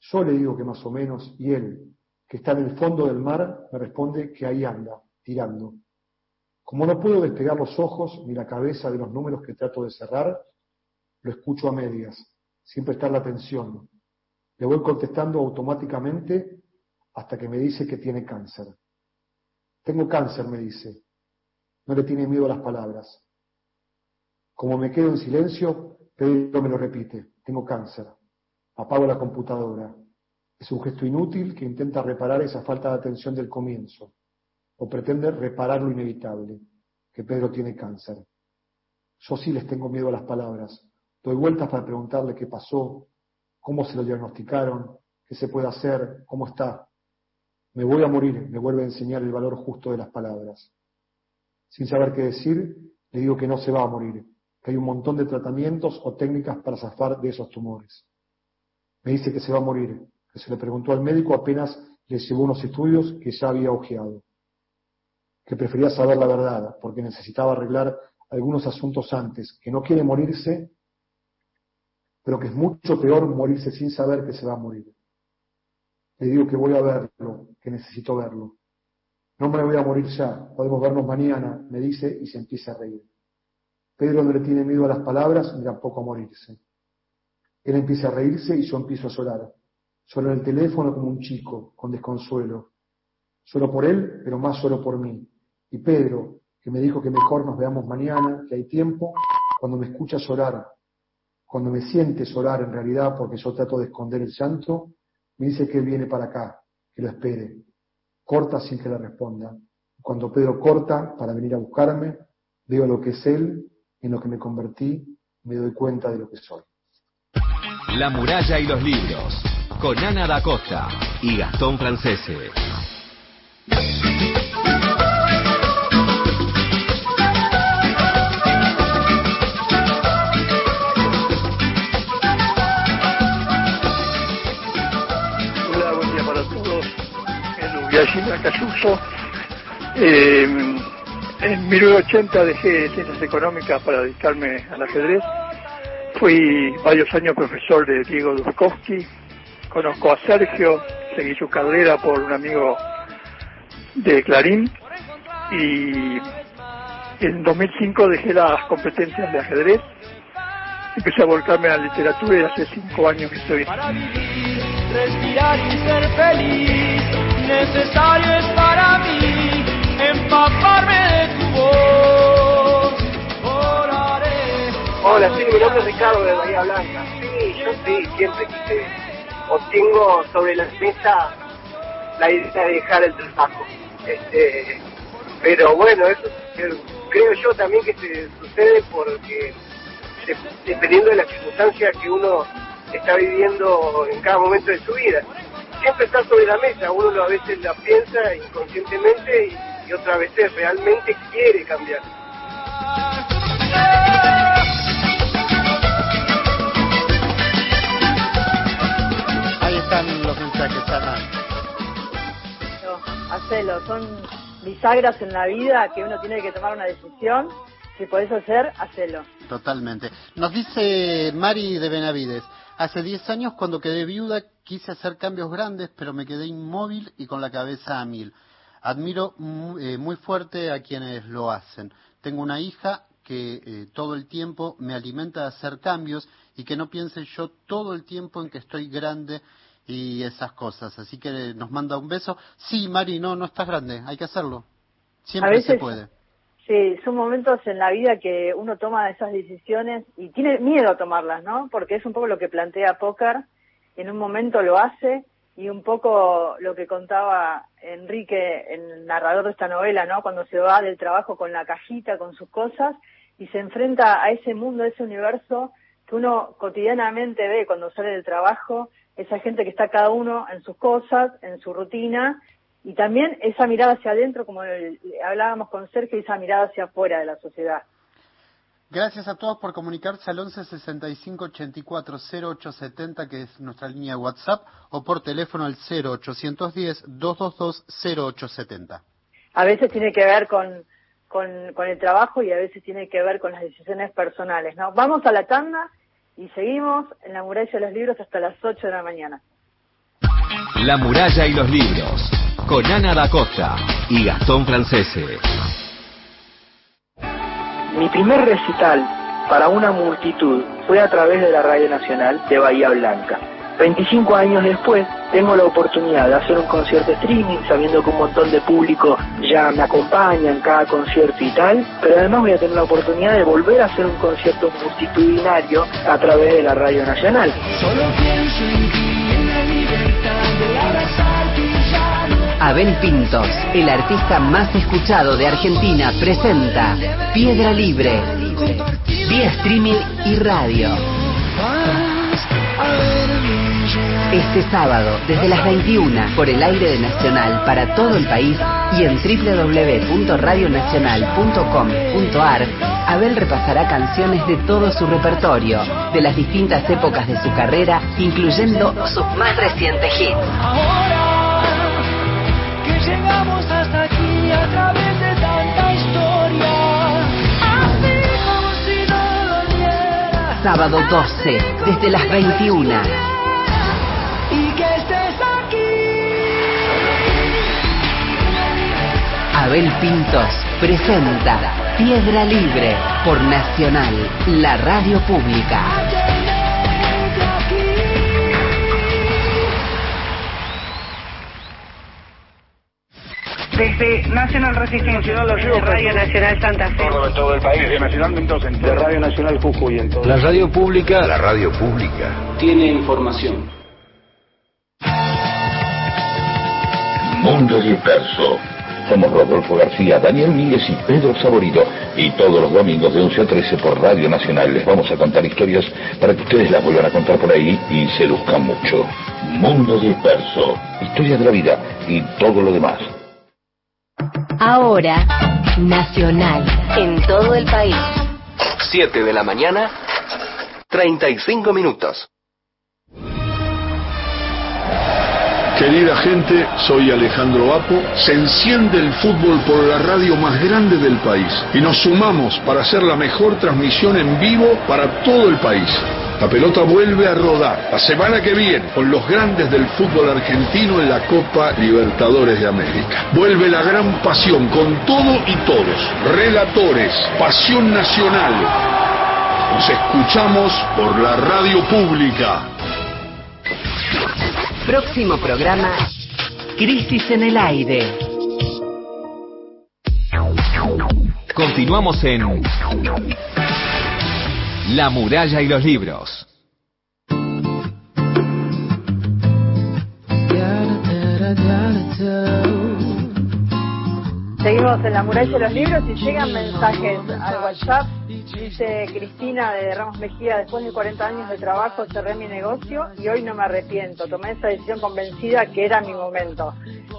Yo le digo que más o menos, y él, que está en el fondo del mar, me responde que ahí anda, tirando. Como no puedo despegar los ojos ni la cabeza de los números que trato de cerrar, lo escucho a medias, siempre está la atención. Le voy contestando automáticamente hasta que me dice que tiene cáncer. Tengo cáncer, me dice. No le tiene miedo a las palabras. Como me quedo en silencio, Pedro me lo repite. Tengo cáncer. Apago la computadora. Es un gesto inútil que intenta reparar esa falta de atención del comienzo. O pretende reparar lo inevitable, que Pedro tiene cáncer. Yo sí les tengo miedo a las palabras. Doy vueltas para preguntarle qué pasó, cómo se lo diagnosticaron, qué se puede hacer, cómo está. Me voy a morir, me vuelve a enseñar el valor justo de las palabras. Sin saber qué decir, le digo que no se va a morir, que hay un montón de tratamientos o técnicas para zafar de esos tumores. Me dice que se va a morir, que se le preguntó al médico apenas le llevó unos estudios que ya había ojeado, que prefería saber la verdad porque necesitaba arreglar algunos asuntos antes, que no quiere morirse pero que es mucho peor morirse sin saber que se va a morir. Le digo que voy a verlo, que necesito verlo. No me voy a morir ya, podemos vernos mañana, me dice y se empieza a reír. Pedro no le tiene miedo a las palabras ni tampoco a morirse. Él empieza a reírse y yo empiezo a llorar. Lloro en el teléfono como un chico, con desconsuelo. Solo por él, pero más solo por mí. Y Pedro, que me dijo que mejor nos veamos mañana, que hay tiempo, cuando me escucha llorar, cuando me siente llorar en realidad porque yo trato de esconder el llanto, me dice que viene para acá, que lo espere. Corta sin que le responda. Cuando Pedro corta para venir a buscarme, veo lo que es él, en lo que me convertí, me doy cuenta de lo que soy. La muralla y los libros, con Ana da Costa y Gastón Francese. Ubiashima Cayuso. Eh, en 1980 dejé ciencias económicas para dedicarme al ajedrez. Fui varios años profesor de Diego Duskowski. Conozco a Sergio, seguí su carrera por un amigo de Clarín. Y en 2005 dejé las competencias de ajedrez. Empecé a volcarme a la literatura y hace cinco años que estoy Para y ser feliz, necesario es para mí empaparme de tu voz. Oraré. Hola, sí, mi nombre es Ricardo de Bahía Blanca. Sí, yo sí, siempre quise, o tengo sobre la mesa la idea de dejar el trabajo. Este, pero bueno, eso eh, creo yo también que se sucede porque de- dependiendo de las circunstancias que uno está viviendo en cada momento de su vida. Siempre está sobre la mesa, uno lo- a veces la piensa inconscientemente y, y otras veces realmente quiere cambiar. Ahí están los mensajes, Ana. No, hacelo, son bisagras en la vida que uno tiene que tomar una decisión. Si podés hacer, hacelo. Totalmente. Nos dice Mari de Benavides, hace 10 años cuando quedé viuda quise hacer cambios grandes, pero me quedé inmóvil y con la cabeza a mil. Admiro eh, muy fuerte a quienes lo hacen. Tengo una hija que eh, todo el tiempo me alimenta de hacer cambios y que no piense yo todo el tiempo en que estoy grande y esas cosas. Así que nos manda un beso. Sí, Mari, no, no estás grande, hay que hacerlo. Siempre A veces- se puede. Sí, son momentos en la vida que uno toma esas decisiones y tiene miedo a tomarlas, ¿no? Porque es un poco lo que plantea Póker, en un momento lo hace y un poco lo que contaba Enrique, el narrador de esta novela, ¿no? Cuando se va del trabajo con la cajita, con sus cosas y se enfrenta a ese mundo, a ese universo que uno cotidianamente ve cuando sale del trabajo, esa gente que está cada uno en sus cosas, en su rutina y también esa mirada hacia adentro, como el- hablábamos con Sergio, esa mirada hacia afuera de la sociedad. Gracias a todos por comunicarse al 11 65 84 0870, que es nuestra línea de WhatsApp, o por teléfono al 0810 222 0870. A veces tiene que ver con, con, con el trabajo y a veces tiene que ver con las decisiones personales, ¿no? Vamos a la tanda y seguimos en la muralla de los libros hasta las 8 de la mañana. La muralla y los libros, con Ana da Costa y Gastón Francese. Mi primer recital para una multitud fue a través de la Radio Nacional de Bahía Blanca. 25 años después tengo la oportunidad de hacer un concierto streaming sabiendo que un montón de público ya me acompaña en cada concierto y tal, pero además voy a tener la oportunidad de volver a hacer un concierto multitudinario a través de la Radio Nacional. Abel Pintos, el artista más escuchado de Argentina, presenta Piedra Libre, vía streaming y radio. Este sábado, desde las 21, por el aire de Nacional para todo el país y en www.radionacional.com.ar, Abel repasará canciones de todo su repertorio, de las distintas épocas de su carrera, incluyendo sus más recientes hits. Sábado 12, desde las 21. Y que estés aquí. Abel Pintos presenta Piedra Libre por Nacional, la radio pública. Desde Nacional Resistencia, de Radio Nacional Santa Fe. Todo, todo el país, de Nacional Mendoza, de Radio Nacional Jujuy. En todo. La radio pública. La radio pública. Tiene información. Mundo Disperso. Somos Rodolfo García, Daniel Míguez y Pedro Saborito. Y todos los domingos de 11 a 13 por Radio Nacional les vamos a contar historias para que ustedes las vuelvan a contar por ahí y se luzcan mucho. Mundo Disperso. Historia de la vida y todo lo demás. Ahora, Nacional, en todo el país. 7 de la mañana, 35 minutos. Querida gente, soy Alejandro Apo. Se enciende el fútbol por la radio más grande del país y nos sumamos para hacer la mejor transmisión en vivo para todo el país. La pelota vuelve a rodar la semana que viene con los grandes del fútbol argentino en la Copa Libertadores de América. Vuelve la gran pasión con todo y todos. Relatores, pasión nacional. Nos escuchamos por la radio pública. Próximo programa, Crisis en el Aire. Continuamos en La muralla y los libros. Seguimos en la muralla de los libros y llegan mensajes al WhatsApp. Dice Cristina de Ramos Mejía, después de 40 años de trabajo cerré mi negocio y hoy no me arrepiento. Tomé esa decisión convencida que era mi momento.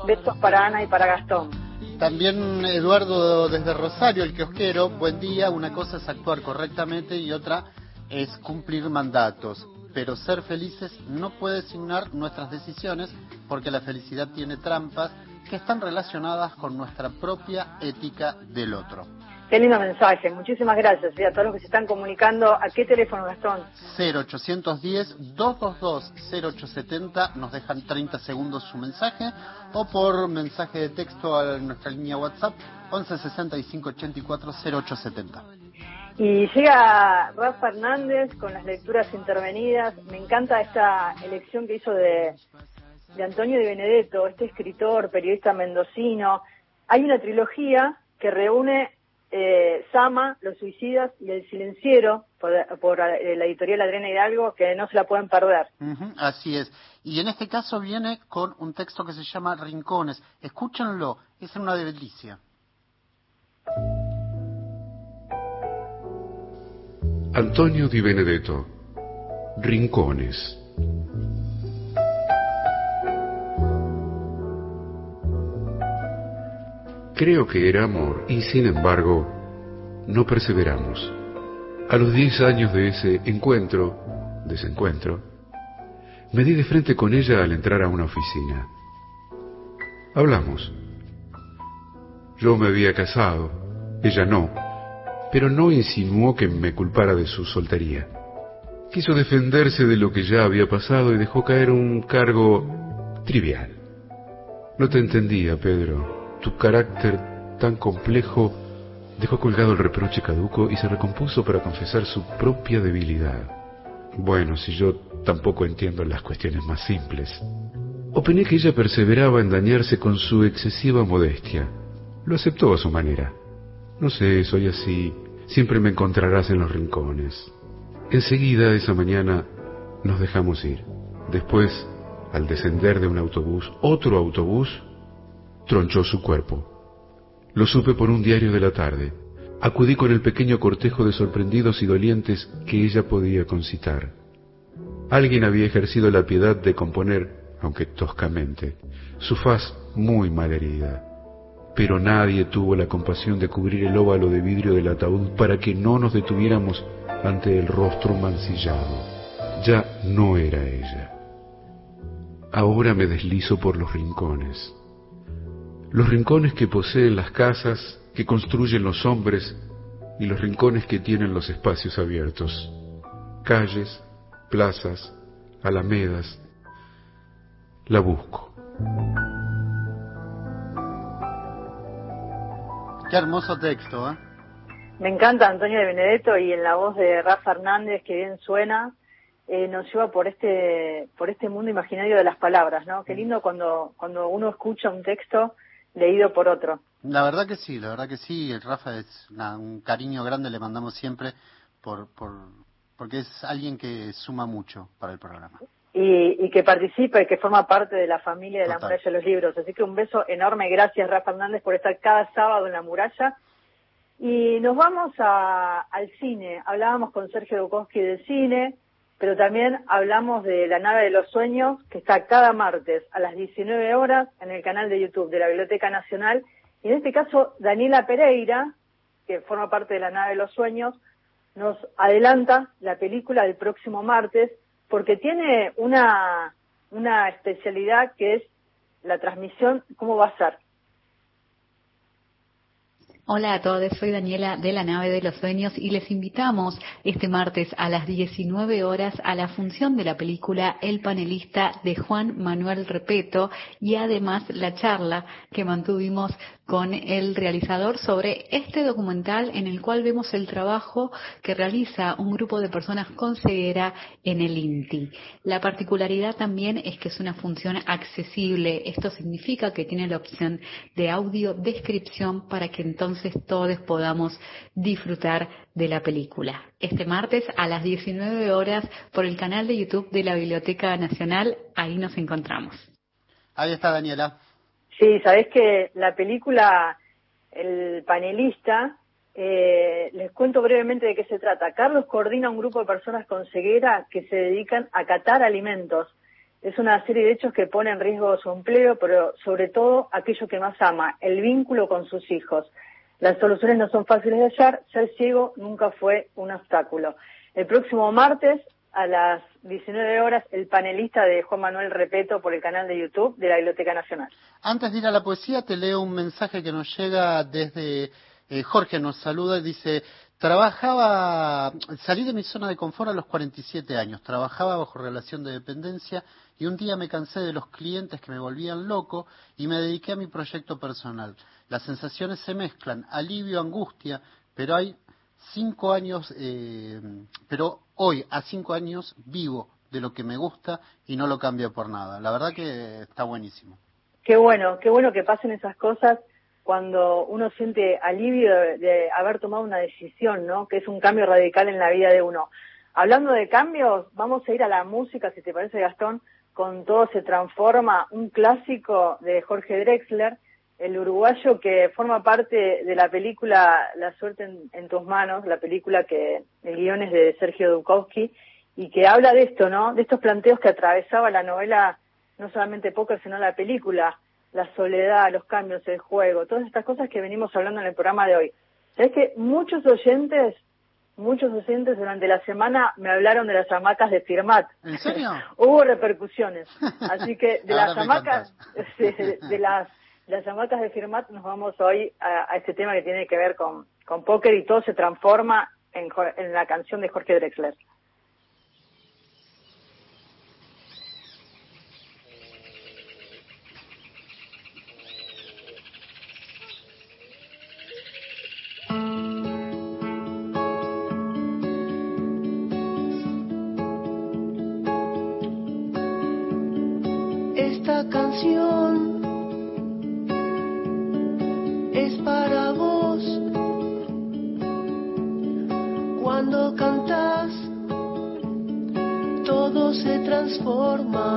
Besos para Ana y para Gastón. También Eduardo desde Rosario, el kiosquero, buen día. Una cosa es actuar correctamente y otra es cumplir mandatos. Pero ser felices no puede signar nuestras decisiones porque la felicidad tiene trampas que están relacionadas con nuestra propia ética del otro. Qué lindo mensaje, muchísimas gracias. Y a todos los que se están comunicando, ¿a qué teléfono, Gastón? 0810-222-0870, nos dejan 30 segundos su mensaje, o por mensaje de texto a nuestra línea WhatsApp, 1165-84-0870. Y llega Rafa Hernández con las lecturas intervenidas. Me encanta esta elección que hizo de, de Antonio Di Benedetto, este escritor, periodista mendocino. Hay una trilogía que reúne eh, Sama, Los Suicidas y El Silenciero, por, por eh, la editorial Adriana Hidalgo, que no se la pueden perder. Así es. Y en este caso viene con un texto que se llama Rincones. Escúchenlo, es una delicia. Antonio Di Benedetto, Rincones. Creo que era amor y sin embargo no perseveramos. A los diez años de ese encuentro, desencuentro, me di de frente con ella al entrar a una oficina. Hablamos. Yo me había casado, ella no, pero no insinuó que me culpara de su soltería. Quiso defenderse de lo que ya había pasado y dejó caer un cargo trivial. No te entendía, Pedro. Tu carácter tan complejo dejó colgado el reproche caduco y se recompuso para confesar su propia debilidad. Bueno, si yo tampoco entiendo las cuestiones más simples. Opiné que ella perseveraba en dañarse con su excesiva modestia. Lo aceptó a su manera. No sé, soy así. Siempre me encontrarás en los rincones. Enseguida, esa mañana, nos dejamos ir. Después, al descender de un autobús, otro autobús tronchó su cuerpo. Lo supe por un diario de la tarde. Acudí con el pequeño cortejo de sorprendidos y dolientes que ella podía concitar. Alguien había ejercido la piedad de componer, aunque toscamente, su faz muy malherida. Pero nadie tuvo la compasión de cubrir el óvalo de vidrio del ataúd para que no nos detuviéramos ante el rostro mancillado. Ya no era ella. Ahora me deslizo por los rincones. Los rincones que poseen las casas, que construyen los hombres, y los rincones que tienen los espacios abiertos. Calles, plazas, alamedas. La busco. Qué hermoso texto, ¿eh? Me encanta Antonio de Benedetto y en la voz de Rafa Hernández, que bien suena, eh, nos lleva por este, por este mundo imaginario de las palabras, ¿no? Qué lindo cuando, cuando uno escucha un texto leído por otro. La verdad que sí, la verdad que sí. El Rafa es una- un cariño grande, le mandamos siempre por, por, porque es alguien que suma mucho para el programa. Y, y que participa y que forma parte de la familia de la muralla de los libros. Así que un beso enorme. Gracias, Rafa Hernández, por estar cada sábado en la muralla. Y nos vamos a- al cine. Hablábamos con Sergio Dukowski de cine, pero también hablamos de La nave de los sueños, que está cada martes a las 19 horas en el canal de YouTube de la Biblioteca Nacional. Y en este caso, Daniela Pereira, que forma parte de La nave de los sueños, nos adelanta la película del próximo martes porque tiene una, una especialidad que es la transmisión, cómo va a ser. Hola a todos, soy Daniela de la nave de los sueños y les invitamos este martes a las 19 horas a la función de la película El panelista de Juan Manuel Repeto y además la charla que mantuvimos con el realizador sobre este documental en el cual vemos el trabajo que realiza un grupo de personas con ceguera en el INTI. La particularidad también es que es una función accesible. Esto significa que tiene la opción de audio descripción para que entonces todos podamos disfrutar de la película. Este martes a las 19 horas por el canal de YouTube de la Biblioteca Nacional, ahí nos encontramos. Ahí está Daniela. Sí, sabés que la película El panelista, eh, les cuento brevemente de qué se trata. Carlos coordina un grupo de personas con ceguera que se dedican a catar alimentos. Es una serie de hechos que pone en riesgo su empleo, pero sobre todo aquello que más ama, el vínculo con sus hijos. Las soluciones no son fáciles de hallar, ser ciego nunca fue un obstáculo. El próximo martes a las 19 horas, el panelista de Juan Manuel Repeto por el canal de YouTube de la Biblioteca Nacional. Antes de ir a la poesía, te leo un mensaje que nos llega desde eh, Jorge, nos saluda y dice, trabajaba, salí de mi zona de confort a los 47 años, trabajaba bajo relación de dependencia y un día me cansé de los clientes que me volvían loco y me dediqué a mi proyecto personal. Las sensaciones se mezclan, alivio, angustia, pero hay cinco años, eh, pero hoy a cinco años vivo de lo que me gusta y no lo cambio por nada. La verdad que está buenísimo. Qué bueno, qué bueno que pasen esas cosas cuando uno siente alivio de, de haber tomado una decisión, ¿no? Que es un cambio radical en la vida de uno. Hablando de cambios, vamos a ir a la música, si te parece, Gastón, con Todo se transforma, un clásico de Jorge Drexler, el uruguayo que forma parte de la película La suerte en, en tus manos, la película que el guion es de Sergio Dukowski, y que habla de esto, ¿no? De estos planteos que atravesaba la novela, no solamente Póker, sino la película, la soledad, los cambios, el juego, todas estas cosas que venimos hablando en el programa de hoy. ¿Sabes que muchos oyentes, muchos oyentes durante la semana me hablaron de las hamacas de Firmat? ¿En serio? Hubo repercusiones. Así que de Ahora las hamacas, de, de las, las hamacas de Firmat nos vamos hoy a, este tema que tiene que ver con, con póker y todo se transforma en, en la canción de Jorge Drexler. Se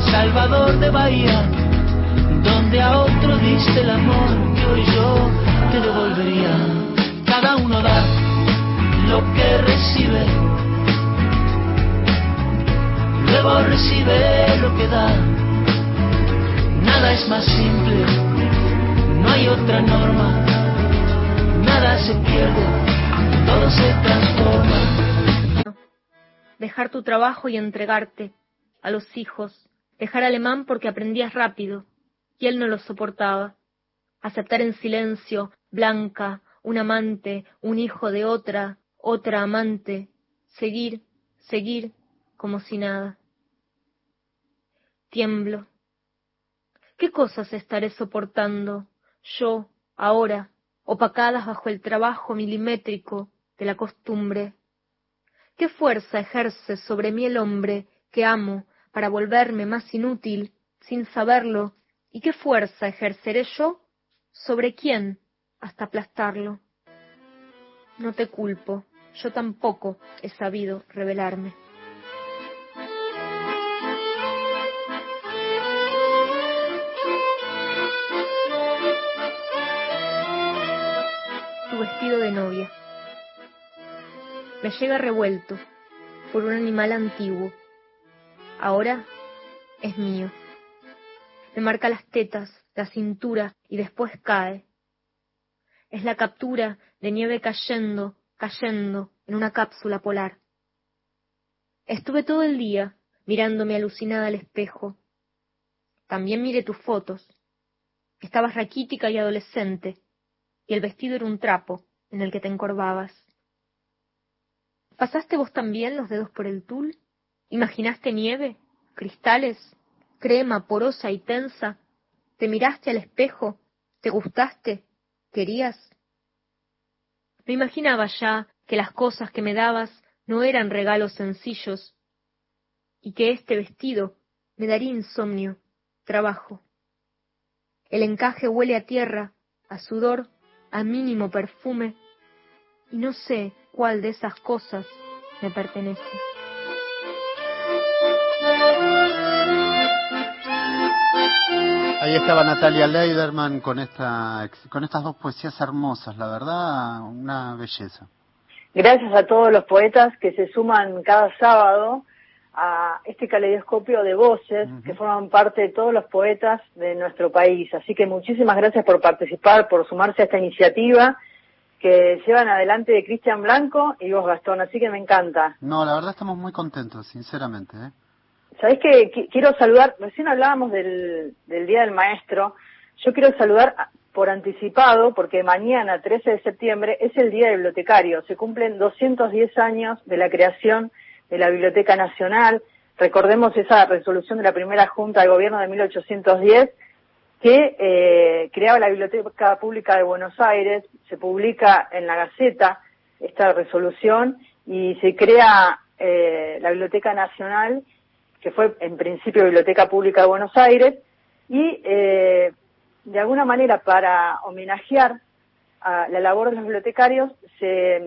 Salvador de Bahía donde a otro diste el amor que hoy yo te devolvería. Cada uno da lo que recibe, luego recibe lo que da. Nada es más simple, no hay otra norma, nada se pierde, todo se transforma. Dejar tu trabajo y entregarte a los hijos, dejar alemán porque aprendías rápido, y él no lo soportaba. Aceptar en silencio, Blanca, un amante, un hijo de otra, otra amante, seguir, seguir como si nada. Tiemblo. ¿Qué cosas estaré soportando yo, ahora, opacadas bajo el trabajo milimétrico de la costumbre? ¿Qué fuerza ejerce sobre mí el hombre que amo para volverme más inútil, sin saberlo, ¿Y qué fuerza ejerceré yo sobre quién hasta aplastarlo? No te culpo, yo tampoco he sabido revelarme. Tu vestido de novia. Me llega revuelto por un animal antiguo. Ahora es mío me marca las tetas, la cintura y después cae. Es la captura de nieve cayendo, cayendo en una cápsula polar. Estuve todo el día mirándome alucinada al espejo. También miré tus fotos. Estabas raquítica y adolescente, y el vestido era un trapo en el que te encorvabas. ¿Pasaste vos también los dedos por el tul? ¿Imaginaste nieve? ¿Cristales? crema porosa y tensa, te miraste al espejo, te gustaste, querías. Me imaginaba ya que las cosas que me dabas no eran regalos sencillos y que este vestido me daría insomnio, trabajo. El encaje huele a tierra, a sudor, a mínimo perfume, y no sé cuál de esas cosas me pertenece. Ahí estaba Natalia Leiderman con esta con estas dos poesías hermosas, la verdad, una belleza. Gracias a todos los poetas que se suman cada sábado a este caleidoscopio de voces que forman parte de todos los poetas de nuestro país. Así que muchísimas gracias por participar, por sumarse a esta iniciativa que llevan adelante de Cristian Blanco y vos Gastón, así que me encanta. No, la verdad estamos muy contentos, sinceramente. ¿eh? Sabés que quiero saludar, recién hablábamos del, del Día del Maestro, yo quiero saludar por anticipado porque mañana, 13 de septiembre, es el Día del Bibliotecario. Se cumplen 210 años de la creación de la Biblioteca Nacional. Recordemos esa resolución de la primera Junta de Gobierno de 1810 que eh, creaba la Biblioteca Pública de Buenos Aires, se publica en la Gaceta esta resolución y se crea eh, la Biblioteca Nacional que fue en principio Biblioteca Pública de Buenos Aires, y eh, de alguna manera para homenajear a la labor de los bibliotecarios se,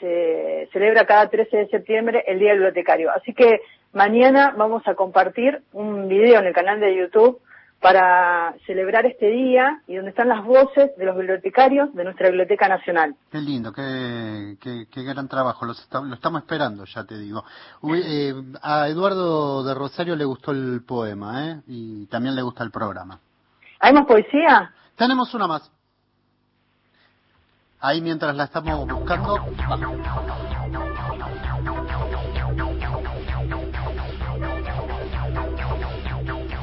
se, celebra cada 13 de septiembre el Día del Bibliotecario. Así que mañana vamos a compartir un video en el canal de YouTube para celebrar este día y donde están las voces de los bibliotecarios de nuestra Biblioteca Nacional. Qué lindo, qué, qué, qué gran trabajo, Los está- lo estamos esperando, ya te digo. Uy, eh, a Eduardo de Rosario le gustó el poema, ¿eh? Y también le gusta el programa. ¿Hay más poesía? Tenemos una más. Ahí mientras la estamos buscando.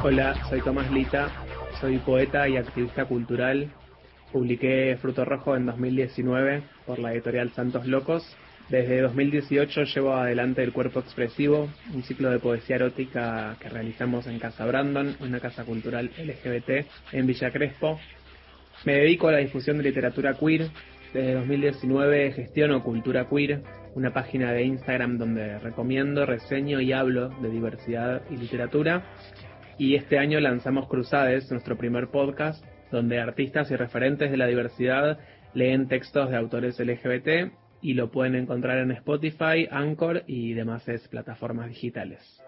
Hola, soy Tomás Lita, soy poeta y activista cultural. Publiqué Fruto Rojo en 2019 por la editorial Santos Locos. Desde 2018 llevo adelante El Cuerpo Expresivo, un ciclo de poesía erótica que realizamos en Casa Brandon, una casa cultural LGBT en Villa Crespo. Me dedico a la difusión de literatura queer. Desde 2019 gestiono Cultura Queer, una página de Instagram donde recomiendo, reseño y hablo de diversidad y literatura. Y este año lanzamos Cruzades, nuestro primer podcast, donde artistas y referentes de la diversidad leen textos de autores LGBT y lo pueden encontrar en Spotify, Anchor y demás plataformas digitales.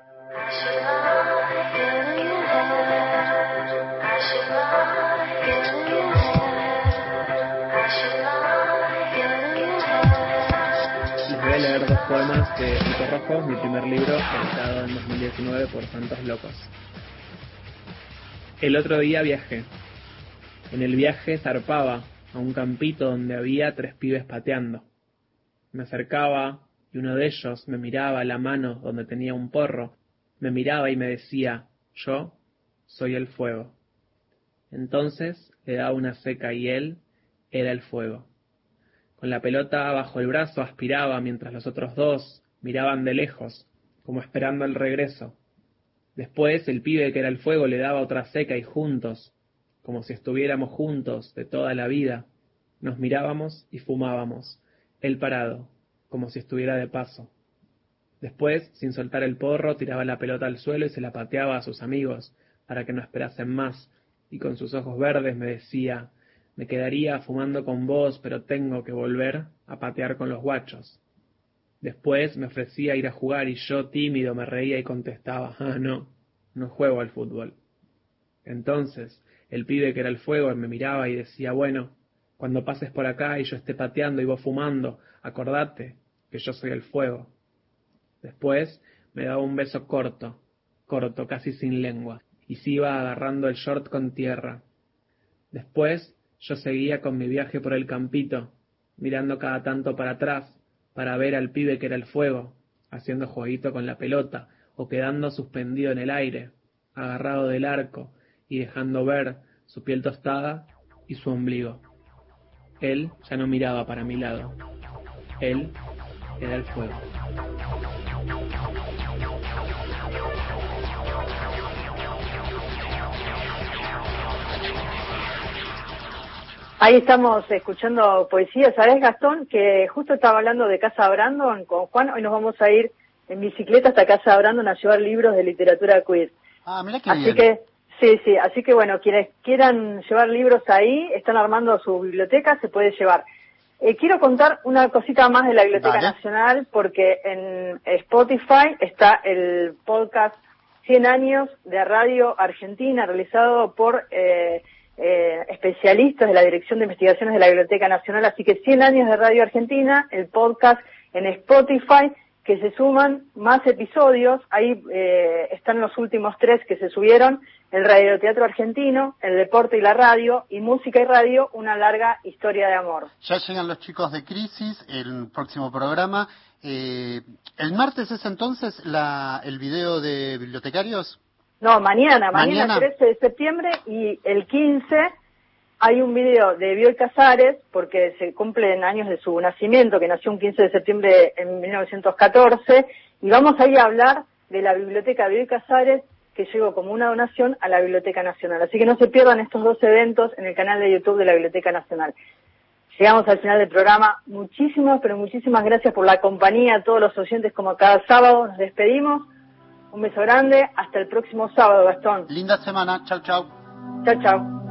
Les voy a leer dos poemas de Fruto Rojo, mi primer libro, editado en 2019 por Santos Locos. El otro día viajé. En el viaje zarpaba a un campito donde había tres pibes pateando. Me acercaba y uno de ellos me miraba la mano donde tenía un porro, me miraba y me decía, yo soy el fuego. Entonces le daba una seca y él era el fuego. Con la pelota bajo el brazo aspiraba mientras los otros dos miraban de lejos, como esperando el regreso. Después el pibe que era el fuego le daba otra seca y juntos, como si estuviéramos juntos de toda la vida, nos mirábamos y fumábamos, él parado, como si estuviera de paso. Después, sin soltar el porro, tiraba la pelota al suelo y se la pateaba a sus amigos para que no esperasen más, y con sus ojos verdes me decía, me quedaría fumando con vos, pero tengo que volver a patear con los guachos. Después me ofrecía ir a jugar y yo tímido me reía y contestaba, ah, no, no juego al fútbol. Entonces, el pibe que era el fuego me miraba y decía, bueno, cuando pases por acá y yo esté pateando y vos fumando, acordate que yo soy el fuego. Después me daba un beso corto, corto, casi sin lengua, y se iba agarrando el short con tierra. Después yo seguía con mi viaje por el campito, mirando cada tanto para atrás, para ver al pibe que era el fuego, haciendo jueguito con la pelota, o quedando suspendido en el aire, agarrado del arco, y dejando ver su piel tostada y su ombligo. Él ya no miraba para mi lado. Él era el fuego. Ahí estamos escuchando poesía. ¿Sabes, Gastón? Que justo estaba hablando de Casa Brandon con Juan. Hoy nos vamos a ir en bicicleta hasta Casa Brandon a llevar libros de literatura queer. Ah, mira qué Así bien. que, sí, sí. Así que, bueno, quienes quieran llevar libros ahí, están armando su biblioteca, se puede llevar. Eh, quiero contar una cosita más de la Biblioteca Dale. Nacional, porque en Spotify está el podcast 100 años de Radio Argentina, realizado por eh, eh, especialistas de la Dirección de Investigaciones de la Biblioteca Nacional. Así que 100 años de Radio Argentina, el podcast en Spotify, que se suman más episodios. Ahí eh, están los últimos tres que se subieron, el radioteatro argentino, el deporte y la radio, y música y radio, una larga historia de amor. Ya llegan los chicos de Crisis, el próximo programa. Eh, ¿El martes es entonces la, el video de bibliotecarios? No, mañana, mañana, Mañana. 13 de septiembre y el 15 hay un video de Bioy Casares, porque se cumplen años de su nacimiento, que nació un 15 de septiembre en 1914, y vamos ahí a hablar de la biblioteca Bioy Casares, que llegó como una donación a la Biblioteca Nacional. Así que no se pierdan estos dos eventos en el canal de YouTube de la Biblioteca Nacional. Llegamos al final del programa. Muchísimas, pero muchísimas gracias por la compañía a todos los oyentes como cada sábado. Nos despedimos. Un beso grande. Hasta el próximo sábado, Gastón. Linda semana. Chau, chau. Chao, chao.